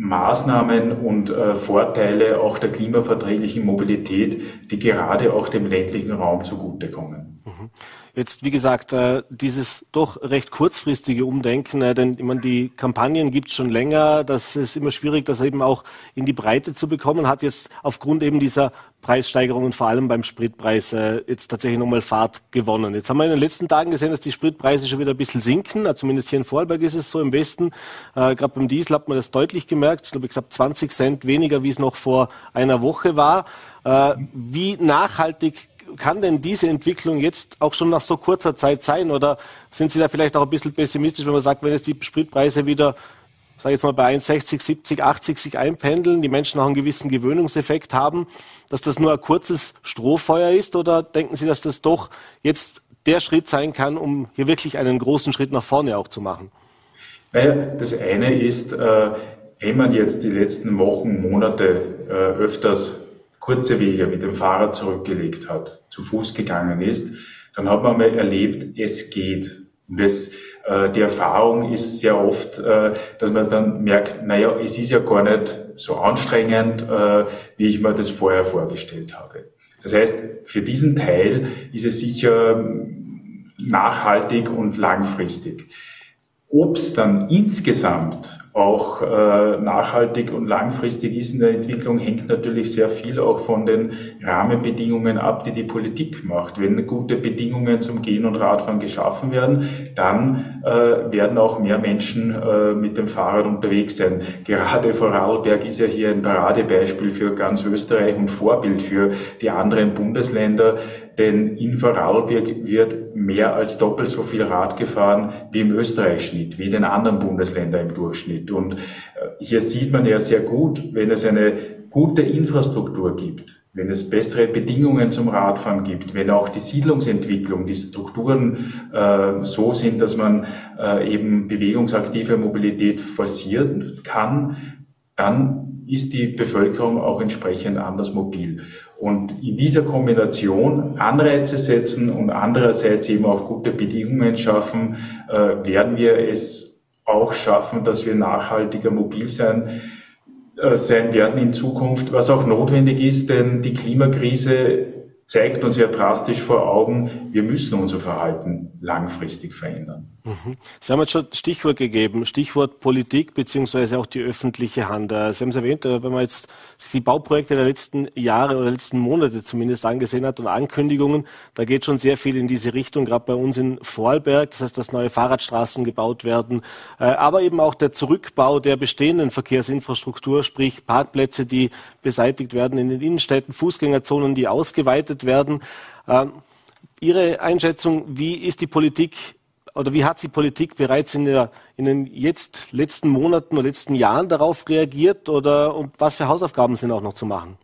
Maßnahmen und äh, Vorteile auch der klimaverträglichen Mobilität, die gerade auch dem ländlichen Raum zugutekommen. Mhm. Jetzt, wie gesagt, äh, dieses doch recht kurzfristige Umdenken, äh, denn ich meine, die Kampagnen gibt es schon länger, das ist immer schwierig, das eben auch in die Breite zu bekommen, hat jetzt aufgrund eben dieser Preissteigerungen, vor allem beim Spritpreis, äh, jetzt tatsächlich nochmal Fahrt gewonnen. Jetzt haben wir in den letzten Tagen gesehen, dass die Spritpreise schon wieder ein bisschen sinken, zumindest hier in Vorarlberg ist es so, im Westen. Gerade beim Diesel hat man das deutlich gemerkt, ich glaube knapp 20 Cent weniger, wie es noch vor einer Woche war. Wie nachhaltig kann denn diese Entwicklung jetzt auch schon nach so kurzer Zeit sein? Oder sind Sie da vielleicht auch ein bisschen pessimistisch, wenn man sagt, wenn jetzt die Spritpreise wieder, sage ich jetzt mal, bei 1,60, 70, 80 sich einpendeln, die Menschen auch einen gewissen Gewöhnungseffekt haben, dass das nur ein kurzes Strohfeuer ist? Oder denken Sie, dass das doch jetzt der Schritt sein kann, um hier wirklich einen großen Schritt nach vorne auch zu machen? Naja, das eine ist, äh, wenn man jetzt die letzten Wochen, Monate äh, öfters kurze Wege mit dem Fahrrad zurückgelegt hat, zu Fuß gegangen ist, dann hat man mal erlebt, es geht. Und das, äh, die Erfahrung ist sehr oft, äh, dass man dann merkt, naja, es ist ja gar nicht so anstrengend, äh, wie ich mir das vorher vorgestellt habe. Das heißt, für diesen Teil ist es sicher nachhaltig und langfristig. Ob es dann insgesamt auch äh, nachhaltig und langfristig ist in der Entwicklung, hängt natürlich sehr viel auch von den Rahmenbedingungen ab, die die Politik macht. Wenn gute Bedingungen zum Gehen und Radfahren geschaffen werden, dann äh, werden auch mehr Menschen äh, mit dem Fahrrad unterwegs sein. Gerade Vorarlberg ist ja hier ein Paradebeispiel für ganz Österreich und Vorbild für die anderen Bundesländer. Denn in Vorarlberg wird mehr als doppelt so viel Rad gefahren wie im Österreich-Schnitt, wie in den anderen Bundesländern im Durchschnitt. Und äh, hier sieht man ja sehr gut, wenn es eine gute Infrastruktur gibt, wenn es bessere Bedingungen zum Radfahren gibt, wenn auch die Siedlungsentwicklung, die Strukturen äh, so sind, dass man äh, eben bewegungsaktive Mobilität forcieren kann, dann ist die Bevölkerung auch entsprechend anders mobil. Und in dieser Kombination Anreize setzen und andererseits eben auch gute Bedingungen schaffen, äh, werden wir es auch schaffen, dass wir nachhaltiger mobil sein, äh, sein werden in Zukunft, was auch notwendig ist, denn die Klimakrise zeigt uns ja drastisch vor Augen, wir müssen unser Verhalten langfristig verändern. Mhm. Sie haben jetzt schon Stichwort gegeben, Stichwort Politik beziehungsweise auch die öffentliche Hand. Äh, Sie haben es erwähnt, äh, wenn man jetzt die Bauprojekte der letzten Jahre oder letzten Monate zumindest angesehen hat und Ankündigungen, da geht schon sehr viel in diese Richtung, gerade bei uns in Vorarlberg, das heißt, dass neue Fahrradstraßen gebaut werden, äh, aber eben auch der Zurückbau der bestehenden Verkehrsinfrastruktur, sprich Parkplätze, die beseitigt werden in den Innenstädten, Fußgängerzonen, die ausgeweitet werden. Ähm, Ihre Einschätzung, wie ist die Politik oder wie hat die Politik bereits in, der, in den jetzt letzten Monaten oder letzten Jahren darauf reagiert oder und was für Hausaufgaben sind auch noch zu machen?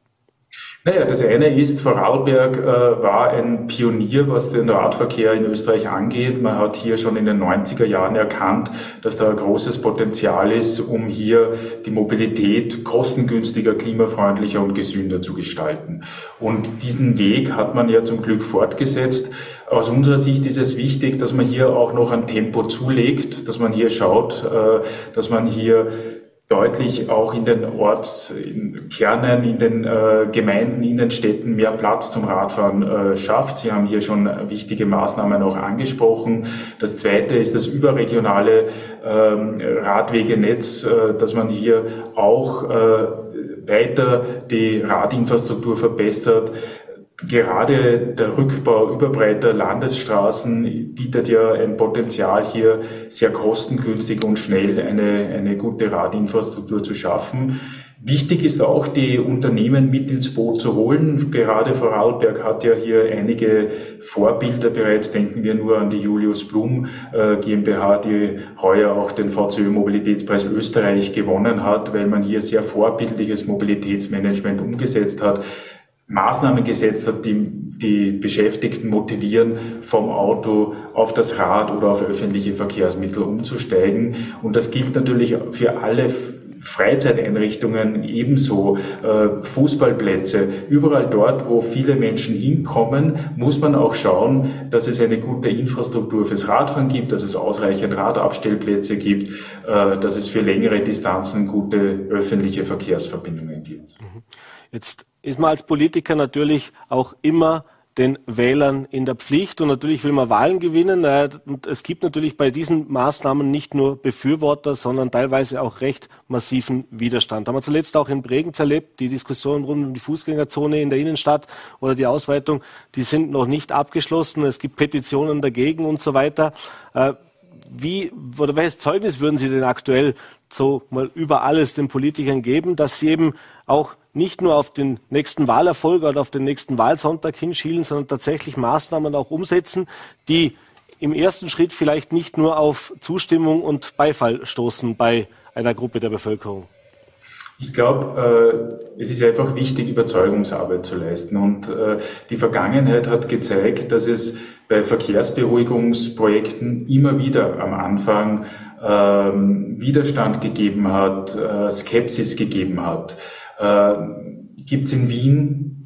Naja, das eine ist, Vorarlberg äh, war ein Pionier, was den Radverkehr in Österreich angeht. Man hat hier schon in den 90er Jahren erkannt, dass da ein großes Potenzial ist, um hier die Mobilität kostengünstiger, klimafreundlicher und gesünder zu gestalten. Und diesen Weg hat man ja zum Glück fortgesetzt. Aus unserer Sicht ist es wichtig, dass man hier auch noch ein Tempo zulegt, dass man hier schaut, äh, dass man hier deutlich auch in den Ortskernen, in den äh, Gemeinden, in den Städten mehr Platz zum Radfahren äh, schafft. Sie haben hier schon wichtige Maßnahmen auch angesprochen. Das zweite ist das überregionale ähm, Radwegenetz, äh, dass man hier auch äh, weiter die Radinfrastruktur verbessert. Gerade der Rückbau überbreiter Landesstraßen bietet ja ein Potenzial hier sehr kostengünstig und schnell eine, eine gute Radinfrastruktur zu schaffen. Wichtig ist auch, die Unternehmen mit ins Boot zu holen. Gerade Vorarlberg hat ja hier einige Vorbilder bereits. Denken wir nur an die Julius Blum äh, GmbH, die heuer auch den VCÖ Mobilitätspreis Österreich gewonnen hat, weil man hier sehr vorbildliches Mobilitätsmanagement umgesetzt hat. Maßnahmen gesetzt hat, die die Beschäftigten motivieren, vom Auto auf das Rad oder auf öffentliche Verkehrsmittel umzusteigen. Und das gilt natürlich für alle Freizeiteinrichtungen ebenso, äh, Fußballplätze. Überall dort, wo viele Menschen hinkommen, muss man auch schauen, dass es eine gute Infrastruktur fürs Radfahren gibt, dass es ausreichend Radabstellplätze gibt, äh, dass es für längere Distanzen gute öffentliche Verkehrsverbindungen gibt. Mhm. Jetzt ist man als Politiker natürlich auch immer den Wählern in der Pflicht. Und natürlich will man Wahlen gewinnen. Und es gibt natürlich bei diesen Maßnahmen nicht nur Befürworter, sondern teilweise auch recht massiven Widerstand. Haben wir zuletzt auch in Bregenz erlebt. Die Diskussion rund um die Fußgängerzone in der Innenstadt oder die Ausweitung, die sind noch nicht abgeschlossen. Es gibt Petitionen dagegen und so weiter. Äh, wie oder welches Zeugnis würden Sie denn aktuell so mal über alles den Politikern geben, dass sie eben auch nicht nur auf den nächsten Wahlerfolg oder auf den nächsten Wahlsonntag hinschielen, sondern tatsächlich Maßnahmen auch umsetzen, die im ersten Schritt vielleicht nicht nur auf Zustimmung und Beifall stoßen bei einer Gruppe der Bevölkerung. Ich glaube, äh, es ist einfach wichtig, Überzeugungsarbeit zu leisten. Und äh, die Vergangenheit hat gezeigt, dass es bei Verkehrsberuhigungsprojekten immer wieder am Anfang ähm, Widerstand gegeben hat, äh, Skepsis gegeben hat. Äh, Gibt es in Wien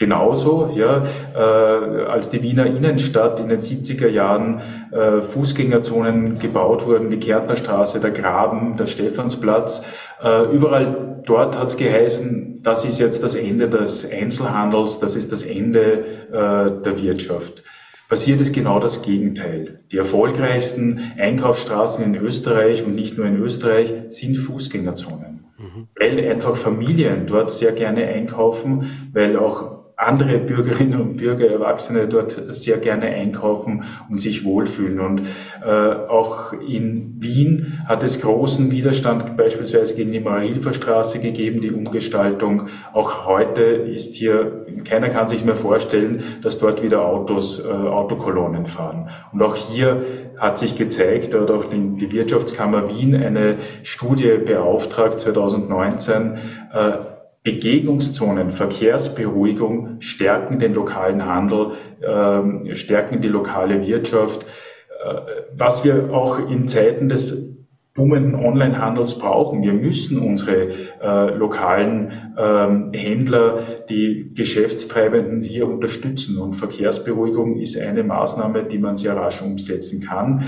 genauso, ja, äh, als die Wiener Innenstadt in den 70er Jahren äh, Fußgängerzonen gebaut wurden, die Kärntnerstraße, der Graben, der Stephansplatz, äh, überall dort hat es geheißen, das ist jetzt das Ende des Einzelhandels, das ist das Ende äh, der Wirtschaft. Passiert ist genau das Gegenteil. Die erfolgreichsten Einkaufsstraßen in Österreich und nicht nur in Österreich sind Fußgängerzonen, mhm. weil einfach Familien dort sehr gerne einkaufen, weil auch andere Bürgerinnen und Bürger, Erwachsene dort sehr gerne einkaufen und sich wohlfühlen. Und äh, auch in Wien hat es großen Widerstand beispielsweise gegen die Marilfer Straße gegeben, die Umgestaltung. Auch heute ist hier, keiner kann sich mehr vorstellen, dass dort wieder Autos, äh, Autokolonnen fahren. Und auch hier hat sich gezeigt, oder auch die Wirtschaftskammer Wien eine Studie beauftragt 2019, äh, Begegnungszonen, Verkehrsberuhigung stärken den lokalen Handel, äh, stärken die lokale Wirtschaft. Äh, was wir auch in Zeiten des boomenden Onlinehandels brauchen. Wir müssen unsere äh, lokalen ähm, Händler, die Geschäftstreibenden hier unterstützen. Und Verkehrsberuhigung ist eine Maßnahme, die man sehr rasch umsetzen kann.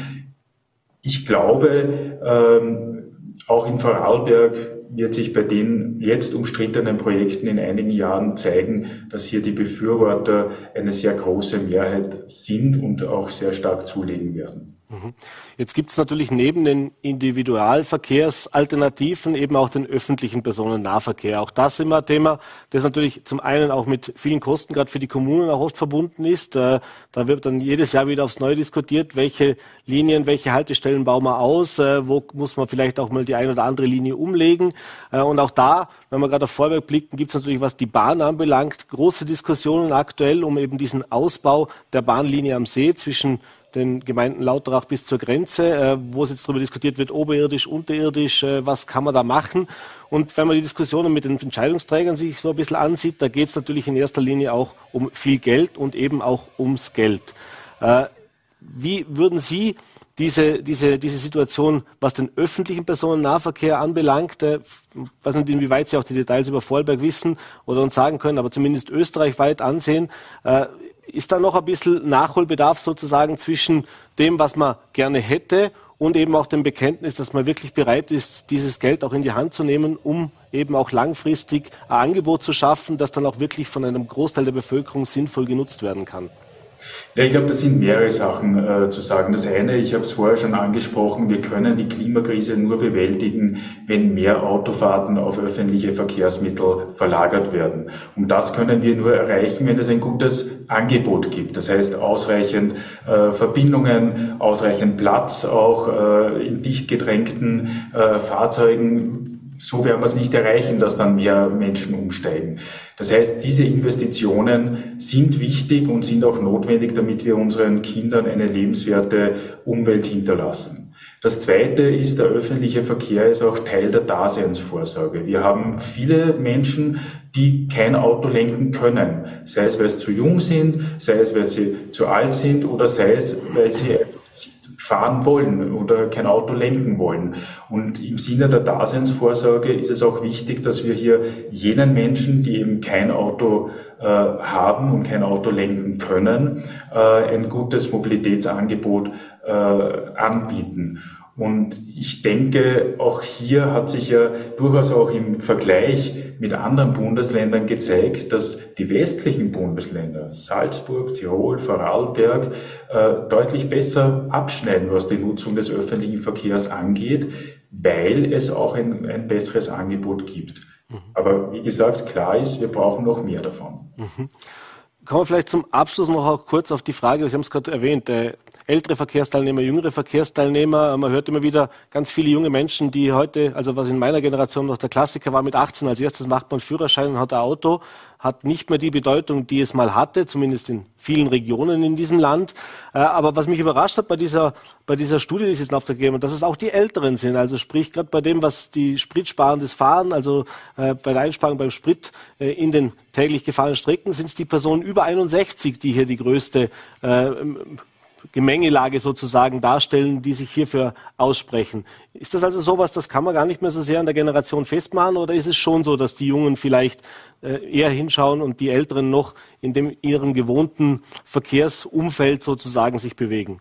Ich glaube, ähm, auch in Vorarlberg wird sich bei den jetzt umstrittenen Projekten in einigen Jahren zeigen, dass hier die Befürworter eine sehr große Mehrheit sind und auch sehr stark zulegen werden. Mhm. Jetzt gibt es natürlich neben den Individualverkehrsalternativen eben auch den öffentlichen Personennahverkehr. Auch das immer ein Thema, das natürlich zum einen auch mit vielen Kosten gerade für die Kommunen auch oft verbunden ist. Äh, da wird dann jedes Jahr wieder aufs Neue diskutiert, welche Linien, welche Haltestellen bauen wir aus, äh, wo muss man vielleicht auch mal die eine oder andere Linie umlegen. Äh, und auch da, wenn wir gerade auf Vorwerk blicken, gibt es natürlich, was die Bahn anbelangt, große Diskussionen aktuell um eben diesen Ausbau der Bahnlinie am See zwischen den Gemeinden Lauterach bis zur Grenze, äh, wo es jetzt darüber diskutiert wird, oberirdisch, unterirdisch, äh, was kann man da machen. Und wenn man die Diskussionen mit den Entscheidungsträgern sich so ein bisschen ansieht, da geht es natürlich in erster Linie auch um viel Geld und eben auch ums Geld. Äh, wie würden Sie diese, diese, diese Situation, was den öffentlichen Personennahverkehr anbelangt, äh, weiß nicht, inwieweit Sie auch die Details über Vorarlberg wissen oder uns sagen können, aber zumindest österreichweit ansehen, ist da noch ein bisschen Nachholbedarf sozusagen zwischen dem, was man gerne hätte und eben auch dem Bekenntnis, dass man wirklich bereit ist, dieses Geld auch in die Hand zu nehmen, um eben auch langfristig ein Angebot zu schaffen, das dann auch wirklich von einem Großteil der Bevölkerung sinnvoll genutzt werden kann? Ja, ich glaube, das sind mehrere Sachen äh, zu sagen. Das eine, ich habe es vorher schon angesprochen, wir können die Klimakrise nur bewältigen, wenn mehr Autofahrten auf öffentliche Verkehrsmittel verlagert werden. Und das können wir nur erreichen, wenn es ein gutes Angebot gibt. Das heißt, ausreichend äh, Verbindungen, ausreichend Platz auch äh, in dicht gedrängten äh, Fahrzeugen so werden wir es nicht erreichen, dass dann mehr Menschen umsteigen. Das heißt, diese Investitionen sind wichtig und sind auch notwendig, damit wir unseren Kindern eine lebenswerte Umwelt hinterlassen. Das Zweite ist, der öffentliche Verkehr ist auch Teil der Daseinsvorsorge. Wir haben viele Menschen, die kein Auto lenken können, sei es, weil sie zu jung sind, sei es, weil sie zu alt sind oder sei es, weil sie fahren wollen oder kein Auto lenken wollen. Und im Sinne der Daseinsvorsorge ist es auch wichtig, dass wir hier jenen Menschen, die eben kein Auto äh, haben und kein Auto lenken können, äh, ein gutes Mobilitätsangebot äh, anbieten. Und ich denke, auch hier hat sich ja durchaus auch im Vergleich mit anderen Bundesländern gezeigt, dass die westlichen Bundesländer, Salzburg, Tirol, Vorarlberg, äh, deutlich besser abschneiden, was die Nutzung des öffentlichen Verkehrs angeht, weil es auch ein, ein besseres Angebot gibt. Mhm. Aber wie gesagt, klar ist, wir brauchen noch mehr davon. Mhm. Kommen wir vielleicht zum Abschluss noch auch kurz auf die Frage, Sie haben es gerade erwähnt, äh, ältere Verkehrsteilnehmer, jüngere Verkehrsteilnehmer. Man hört immer wieder ganz viele junge Menschen, die heute, also was in meiner Generation noch der Klassiker war, mit 18 als erstes macht man Führerschein und hat ein Auto, hat nicht mehr die Bedeutung, die es mal hatte, zumindest in vielen Regionen in diesem Land. Äh, aber was mich überrascht hat bei dieser, bei dieser Studie, die Sie in Auftrag gegeben haben, dass es auch die Älteren sind. Also sprich, gerade bei dem, was die spritsparendes Fahren, also äh, bei der Einsparung beim Sprit äh, in den täglich gefahrenen Strecken, sind es die Personen über 61, die hier die größte Gemengelage sozusagen darstellen, die sich hierfür aussprechen. Ist das also sowas, das kann man gar nicht mehr so sehr an der Generation festmachen oder ist es schon so, dass die Jungen vielleicht äh, eher hinschauen und die Älteren noch in dem ihrem gewohnten Verkehrsumfeld sozusagen sich bewegen?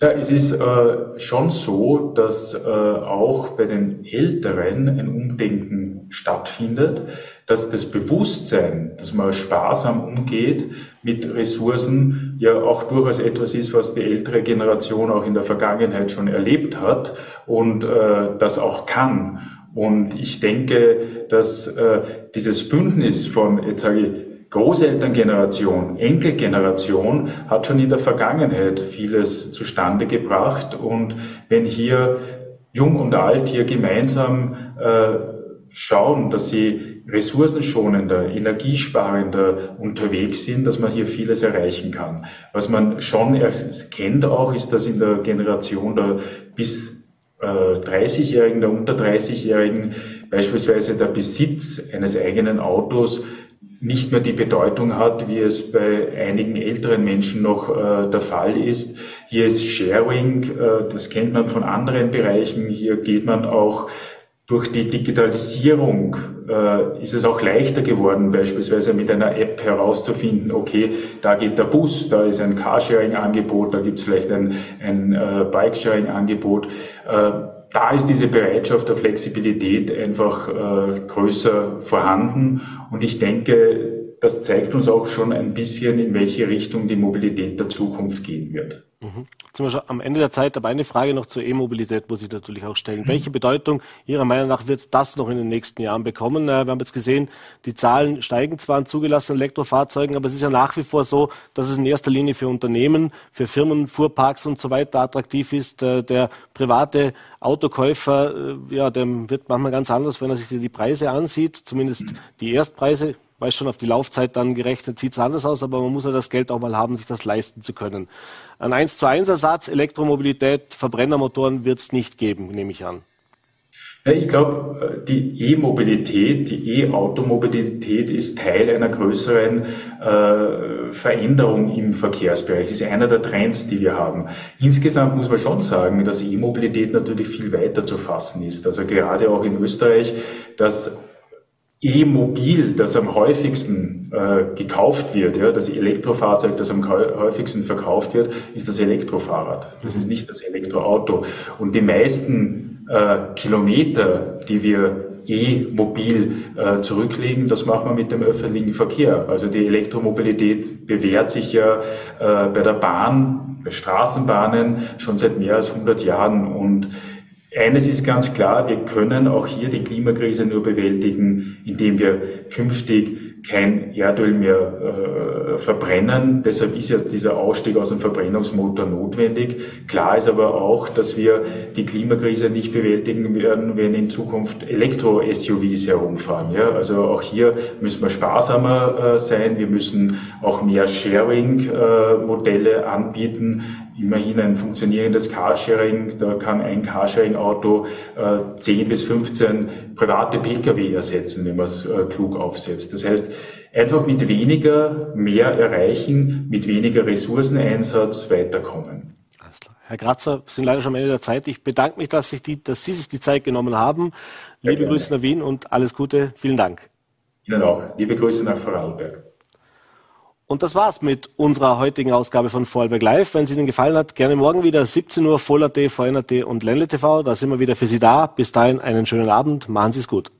Ja, es ist äh, schon so, dass äh, auch bei den Älteren ein Umdenken stattfindet, dass das Bewusstsein, dass man sparsam umgeht mit Ressourcen, ja auch durchaus etwas ist, was die ältere Generation auch in der Vergangenheit schon erlebt hat und äh, das auch kann. Und ich denke, dass äh, dieses Bündnis von, jetzt sage ich, Großelterngeneration, Enkelgeneration hat schon in der Vergangenheit vieles zustande gebracht. Und wenn hier Jung und Alt hier gemeinsam äh, schauen, dass sie ressourcenschonender, energiesparender unterwegs sind, dass man hier vieles erreichen kann. Was man schon kennt auch, ist, dass in der Generation der bis äh, 30-Jährigen, der unter 30-Jährigen beispielsweise der Besitz eines eigenen Autos nicht mehr die Bedeutung hat, wie es bei einigen älteren Menschen noch äh, der Fall ist. Hier ist Sharing, äh, das kennt man von anderen Bereichen. Hier geht man auch durch die Digitalisierung äh, ist es auch leichter geworden, beispielsweise mit einer App herauszufinden, okay, da geht der Bus, da ist ein Carsharing-Angebot, da gibt es vielleicht ein, ein äh, Bike-Sharing-Angebot. Äh, da ist diese Bereitschaft der Flexibilität einfach äh, größer vorhanden. Und ich denke, das zeigt uns auch schon ein bisschen, in welche Richtung die Mobilität der Zukunft gehen wird. Mhm. Zum Beispiel am Ende der Zeit, aber eine Frage noch zur E-Mobilität muss ich natürlich auch stellen. Mhm. Welche Bedeutung Ihrer Meinung nach wird das noch in den nächsten Jahren bekommen? Äh, wir haben jetzt gesehen, die Zahlen steigen zwar an zugelassenen Elektrofahrzeugen, aber es ist ja nach wie vor so, dass es in erster Linie für Unternehmen, für Firmen, Fuhrparks und so weiter attraktiv ist. Äh, der private Autokäufer, äh, ja, dem wird manchmal ganz anders, wenn er sich die Preise ansieht, zumindest die Erstpreise weiß schon, auf die Laufzeit dann gerechnet sieht es anders aus, aber man muss ja das Geld auch mal haben, sich das leisten zu können. Ein 1 zu 1 Ersatz, Elektromobilität, Verbrennermotoren wird es nicht geben, nehme ich an. Ja, ich glaube, die E-Mobilität, die E-Automobilität ist Teil einer größeren äh, Veränderung im Verkehrsbereich. Das ist einer der Trends, die wir haben. Insgesamt muss man schon sagen, dass E-Mobilität natürlich viel weiter zu fassen ist. Also gerade auch in Österreich, dass E-Mobil, das am häufigsten äh, gekauft wird, ja, das Elektrofahrzeug, das am häufigsten verkauft wird, ist das Elektrofahrrad. Das ist nicht das Elektroauto. Und die meisten äh, Kilometer, die wir E-Mobil äh, zurücklegen. Das machen wir mit dem öffentlichen Verkehr. Also die Elektromobilität bewährt sich ja äh, bei der Bahn, bei Straßenbahnen schon seit mehr als 100 Jahren und eines ist ganz klar, wir können auch hier die Klimakrise nur bewältigen, indem wir künftig kein Erdöl mehr äh, verbrennen. Deshalb ist ja dieser Ausstieg aus dem Verbrennungsmotor notwendig. Klar ist aber auch, dass wir die Klimakrise nicht bewältigen werden, wenn in Zukunft Elektro-SUVs herumfahren. Ja? Also auch hier müssen wir sparsamer äh, sein. Wir müssen auch mehr Sharing-Modelle äh, anbieten immerhin ein funktionierendes Carsharing. Da kann ein Carsharing-Auto äh, 10 bis 15 private Pkw ersetzen, wenn man es äh, klug aufsetzt. Das heißt, einfach mit weniger mehr erreichen, mit weniger Ressourceneinsatz weiterkommen. Alles klar. Herr Grazer, wir sind leider schon am Ende der Zeit. Ich bedanke mich, dass, die, dass Sie sich die Zeit genommen haben. Liebe Grüße nach Wien und alles Gute. Vielen Dank. Ihnen auch. Liebe Grüße nach Vorarlberg. Und das war's mit unserer heutigen Ausgabe von Vorarlberg Live. Wenn es Ihnen gefallen hat, gerne morgen wieder 17 Uhr Voll.at, VNAT und Ländle TV. Da sind wir wieder für Sie da. Bis dahin einen schönen Abend. Machen Sie es gut.